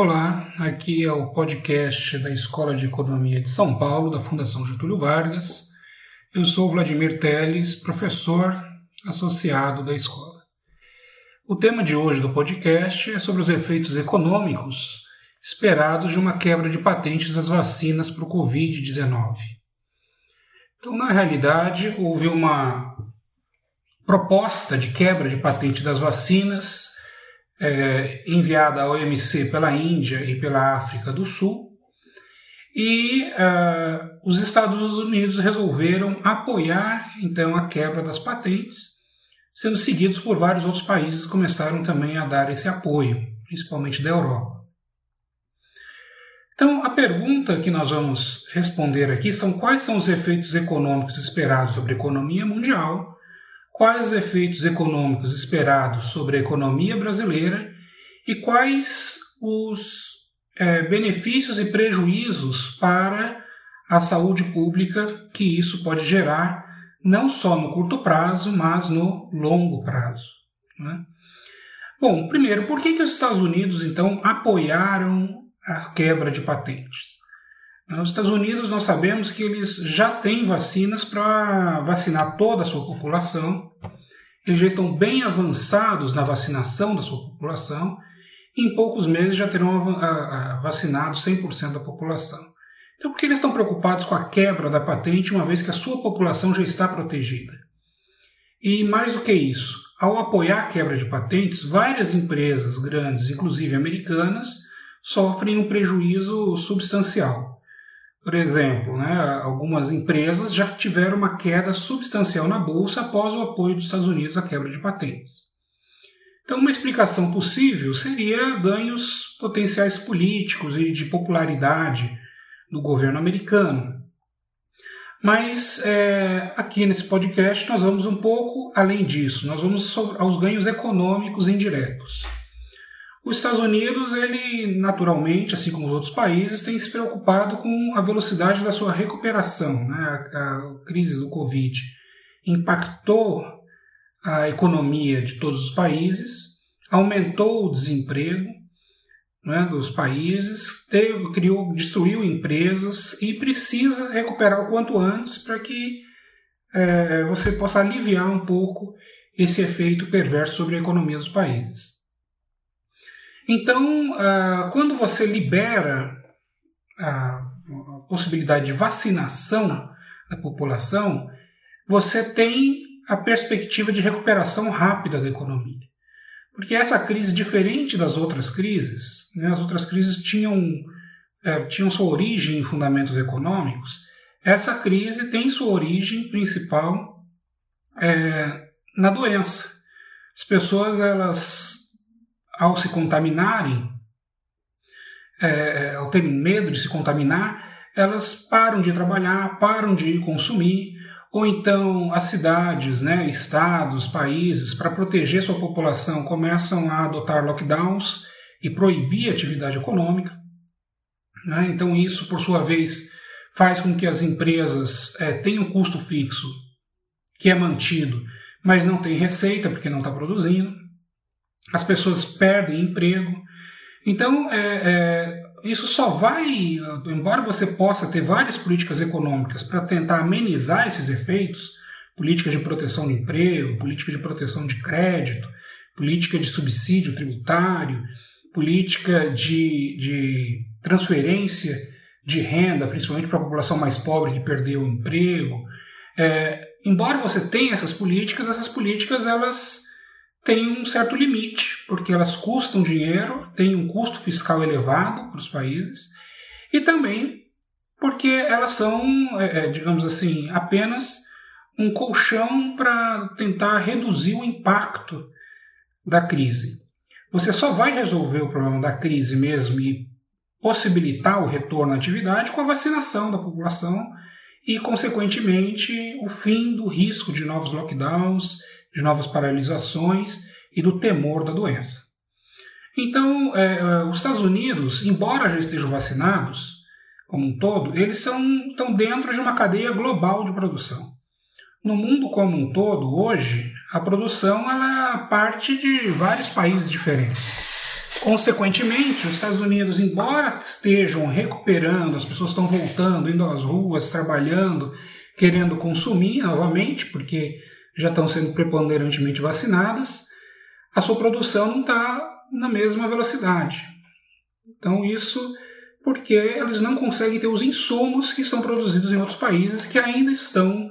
Olá, aqui é o podcast da Escola de Economia de São Paulo, da Fundação Getúlio Vargas. Eu sou Vladimir Teles, professor associado da escola. O tema de hoje do podcast é sobre os efeitos econômicos esperados de uma quebra de patentes das vacinas para o Covid-19. Então, na realidade, houve uma proposta de quebra de patente das vacinas é, enviada à OMC pela Índia e pela África do Sul, e uh, os Estados Unidos resolveram apoiar então a quebra das patentes, sendo seguidos por vários outros países que começaram também a dar esse apoio, principalmente da Europa. Então, a pergunta que nós vamos responder aqui são quais são os efeitos econômicos esperados sobre a economia mundial quais os efeitos econômicos esperados sobre a economia brasileira e quais os é, benefícios e prejuízos para a saúde pública que isso pode gerar, não só no curto prazo, mas no longo prazo. Né? Bom, primeiro, por que, que os Estados Unidos então apoiaram a quebra de patentes? Nos Estados Unidos, nós sabemos que eles já têm vacinas para vacinar toda a sua população, eles já estão bem avançados na vacinação da sua população, e em poucos meses já terão vacinado 100% da população. Então, por que eles estão preocupados com a quebra da patente, uma vez que a sua população já está protegida? E mais do que isso, ao apoiar a quebra de patentes, várias empresas grandes, inclusive americanas, sofrem um prejuízo substancial. Por exemplo, né, algumas empresas já tiveram uma queda substancial na bolsa após o apoio dos Estados Unidos à quebra de patentes. Então, uma explicação possível seria ganhos potenciais políticos e de popularidade do governo americano. Mas é, aqui nesse podcast nós vamos um pouco além disso, nós vamos aos ganhos econômicos indiretos. Os Estados Unidos, ele naturalmente, assim como os outros países, tem se preocupado com a velocidade da sua recuperação. Né? A, a crise do Covid impactou a economia de todos os países, aumentou o desemprego né, dos países, teve, criou, destruiu empresas e precisa recuperar o quanto antes para que é, você possa aliviar um pouco esse efeito perverso sobre a economia dos países. Então, ah, quando você libera a possibilidade de vacinação da população, você tem a perspectiva de recuperação rápida da economia. Porque essa crise, diferente das outras crises, né, as outras crises tinham, é, tinham sua origem em fundamentos econômicos, essa crise tem sua origem principal é, na doença. As pessoas elas ao se contaminarem, é, é, ao terem medo de se contaminar, elas param de trabalhar, param de consumir, ou então as cidades, né, estados, países, para proteger sua população, começam a adotar lockdowns e proibir a atividade econômica. Né? Então, isso, por sua vez, faz com que as empresas é, tenham custo fixo que é mantido, mas não tem receita porque não está produzindo as pessoas perdem emprego. Então, é, é, isso só vai, embora você possa ter várias políticas econômicas para tentar amenizar esses efeitos, política de proteção do emprego, política de proteção de crédito, política de subsídio tributário, política de, de transferência de renda, principalmente para a população mais pobre que perdeu o emprego. É, embora você tenha essas políticas, essas políticas elas tem um certo limite, porque elas custam dinheiro, têm um custo fiscal elevado para os países, e também porque elas são, é, é digamos assim, apenas um colchão para tentar reduzir o impacto da crise. Você só vai resolver o problema da crise mesmo e possibilitar o retorno à atividade com a vacinação da população e, consequentemente, o fim do risco de novos lockdowns, de novas paralisações e do temor da doença. Então, é, é, os Estados Unidos, embora já estejam vacinados como um todo, eles são, estão dentro de uma cadeia global de produção. No mundo como um todo, hoje, a produção ela parte de vários países diferentes. Consequentemente, os Estados Unidos, embora estejam recuperando, as pessoas estão voltando, indo às ruas, trabalhando, querendo consumir novamente, porque já estão sendo preponderantemente vacinadas, a sua produção não está na mesma velocidade. Então, isso porque eles não conseguem ter os insumos que são produzidos em outros países que ainda estão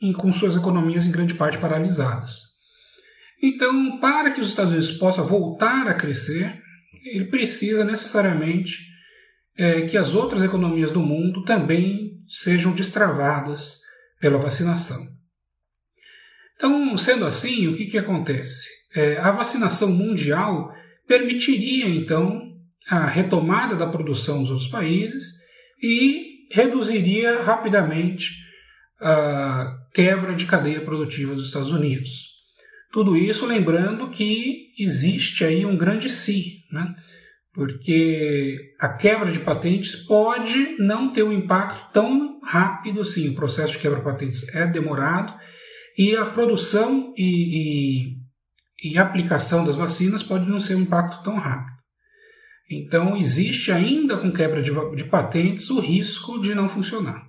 em, com suas economias em grande parte paralisadas. Então, para que os Estados Unidos possam voltar a crescer, ele precisa necessariamente é, que as outras economias do mundo também sejam destravadas pela vacinação. Então, sendo assim, o que, que acontece? É, a vacinação mundial permitiria, então, a retomada da produção dos outros países e reduziria rapidamente a quebra de cadeia produtiva dos Estados Unidos. Tudo isso lembrando que existe aí um grande si, né? porque a quebra de patentes pode não ter um impacto tão rápido assim. O processo de quebra de patentes é demorado e a produção e, e, e aplicação das vacinas pode não ser um impacto tão rápido. Então, existe ainda com quebra de, de patentes o risco de não funcionar.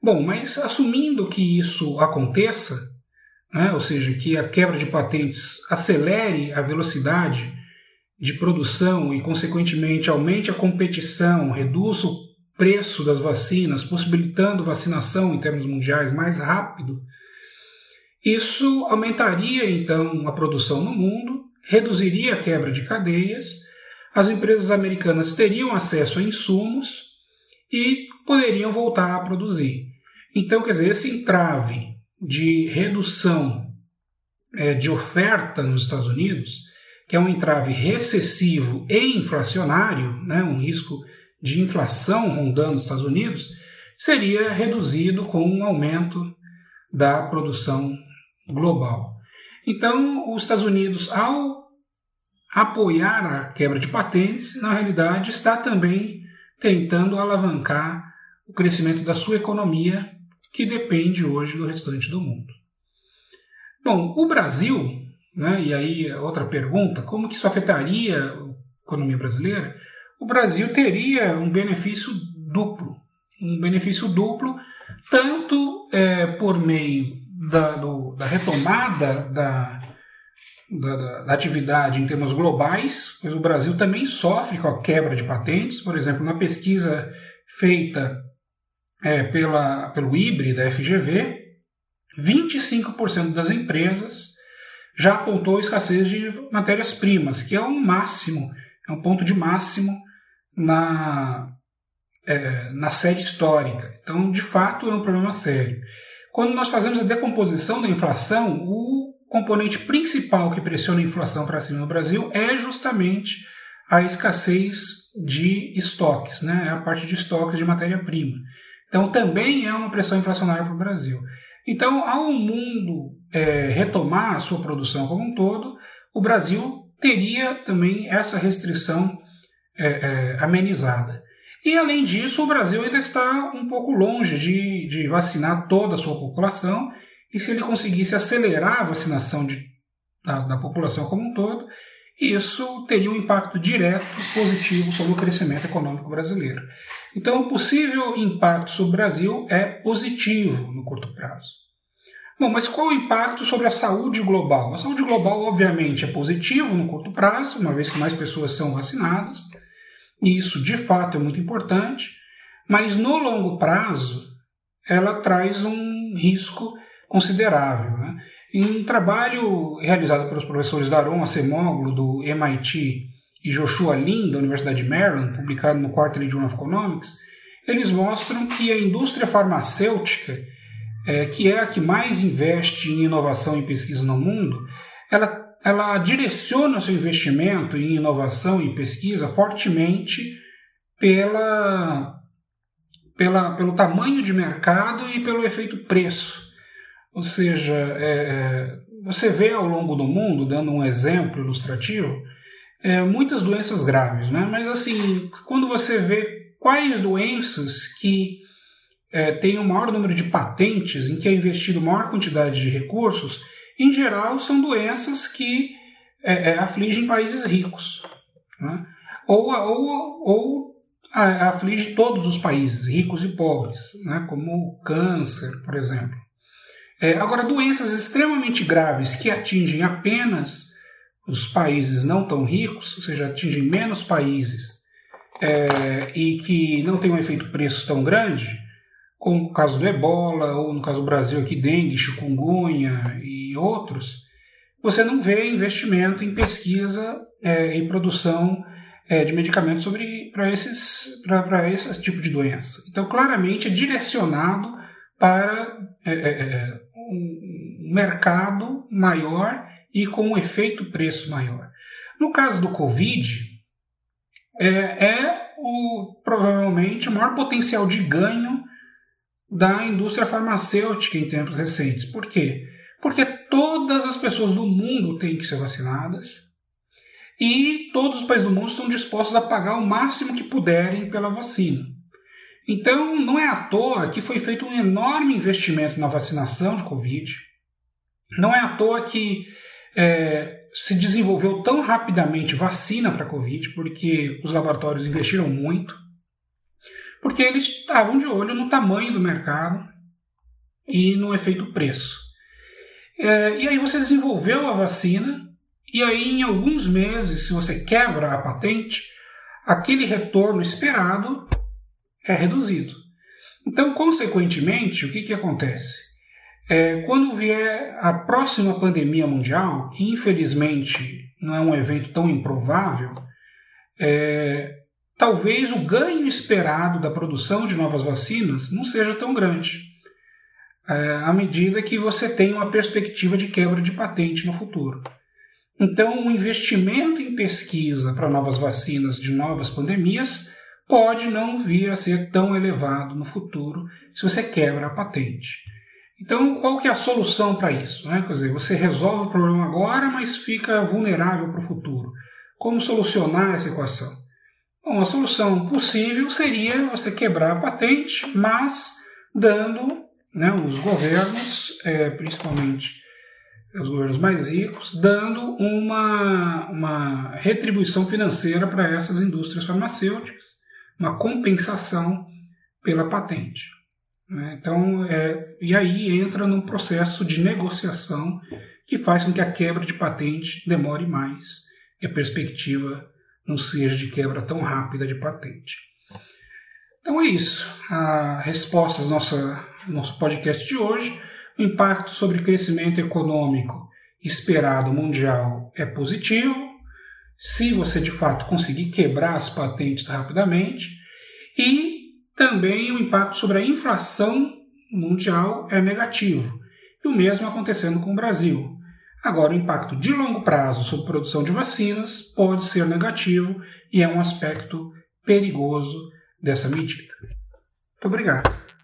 Bom, mas assumindo que isso aconteça, né, ou seja, que a quebra de patentes acelere a velocidade de produção e, consequentemente, aumente a competição, reduza o preço das vacinas, possibilitando vacinação em termos mundiais mais rápido, isso aumentaria então a produção no mundo, reduziria a quebra de cadeias, as empresas americanas teriam acesso a insumos e poderiam voltar a produzir. Então, quer dizer, esse entrave de redução é, de oferta nos Estados Unidos, que é um entrave recessivo e inflacionário, né, um risco de inflação rondando os Estados Unidos, seria reduzido com um aumento da produção global. Então, os Estados Unidos, ao apoiar a quebra de patentes, na realidade está também tentando alavancar o crescimento da sua economia que depende hoje do restante do mundo. Bom, o Brasil, né, e aí outra pergunta, como que isso afetaria a economia brasileira? O Brasil teria um benefício duplo, um benefício duplo tanto é, por meio da, do, da retomada da, da, da, atividade em termos globais, pois o Brasil também sofre com a quebra de patentes. Por exemplo, na pesquisa feita é, pela, pelo IBRE da FGV, 25% das empresas já apontou escassez de matérias-primas, que é um máximo, é um ponto de máximo na, é, na série histórica. Então, de fato, é um problema sério. Quando nós fazemos a decomposição da inflação, o componente principal que pressiona a inflação para cima no Brasil é justamente a escassez de estoques, né? é a parte de estoques de matéria-prima. Então, também é uma pressão inflacionária para o Brasil. Então, ao mundo é, retomar a sua produção como um todo, o Brasil teria também essa restrição é, é, amenizada. E, além disso, o Brasil ainda está um pouco longe de, de vacinar toda a sua população, e se ele conseguisse acelerar a vacinação de, da, da população como um todo, isso teria um impacto direto positivo sobre o crescimento econômico brasileiro. Então, o possível impacto sobre o Brasil é positivo no curto prazo. Bom, mas qual o impacto sobre a saúde global? A saúde global, obviamente, é positivo no curto prazo, uma vez que mais pessoas são vacinadas, e isso de fato é muito importante, mas no longo prazo ela traz um risco considerável. Né? Em um trabalho realizado pelos professores Daron Acemoglu, do MIT, e Joshua Lin, da Universidade de Maryland, publicado no Quarterly Journal of Economics, eles mostram que a indústria farmacêutica, é, que é a que mais investe em inovação e pesquisa no mundo, ela, ela direciona seu investimento em inovação e pesquisa fortemente pela, pela, pelo tamanho de mercado e pelo efeito preço. Ou seja, é, é, você vê ao longo do mundo, dando um exemplo ilustrativo, é, muitas doenças graves, né? Mas assim, quando você vê quais doenças que é, têm o maior número de patentes, em que é investido maior quantidade de recursos, em geral são doenças que é, é, afligem países ricos. né? ou, ou, ou aflige todos os países, ricos e pobres, né? como câncer, por exemplo. É, agora, doenças extremamente graves que atingem apenas os países não tão ricos, ou seja, atingem menos países é, e que não tem um efeito preço tão grande, como o caso do ebola, ou no caso do Brasil aqui, dengue, chikungunya e outros, você não vê investimento em pesquisa é, e produção é, de medicamentos para esse tipo de doença. Então, claramente é direcionado para é, é, é, um mercado maior e com um efeito preço maior. No caso do Covid, é, é o, provavelmente o maior potencial de ganho da indústria farmacêutica em tempos recentes. Por quê? Porque todas as pessoas do mundo têm que ser vacinadas e todos os países do mundo estão dispostos a pagar o máximo que puderem pela vacina. Então, não é à toa que foi feito um enorme investimento na vacinação de Covid. Não é à toa que é, se desenvolveu tão rapidamente vacina para Covid, porque os laboratórios investiram muito porque eles estavam de olho no tamanho do mercado e no efeito preço. É, e aí você desenvolveu a vacina, e aí em alguns meses, se você quebra a patente, aquele retorno esperado é reduzido. Então, consequentemente, o que, que acontece? É, quando vier a próxima pandemia mundial, que infelizmente não é um evento tão improvável, é, talvez o ganho esperado da produção de novas vacinas não seja tão grande, é, à medida que você tem uma perspectiva de quebra de patente no futuro. Então, o investimento em pesquisa para novas vacinas de novas pandemias pode não vir a ser tão elevado no futuro se você quebra a patente. Então, qual que é a solução para isso? Né? Quer dizer, você resolve o problema agora, mas fica vulnerável para o futuro. Como solucionar essa equação? Bom, a solução possível seria você quebrar a patente, mas dando né, os governos, é, principalmente os governos mais ricos, dando uma, uma retribuição financeira para essas indústrias farmacêuticas, uma compensação pela patente. Né? Então, é, e aí entra num processo de negociação que faz com que a quebra de patente demore mais e a perspectiva não seja de quebra tão rápida de patente. Então é isso. A resposta do nosso, nosso podcast de hoje. O impacto sobre crescimento econômico esperado mundial é positivo, se você de fato conseguir quebrar as patentes rapidamente, e também o impacto sobre a inflação mundial é negativo. E o mesmo acontecendo com o Brasil. Agora, o impacto de longo prazo sobre a produção de vacinas pode ser negativo e é um aspecto perigoso dessa medida. Muito obrigado.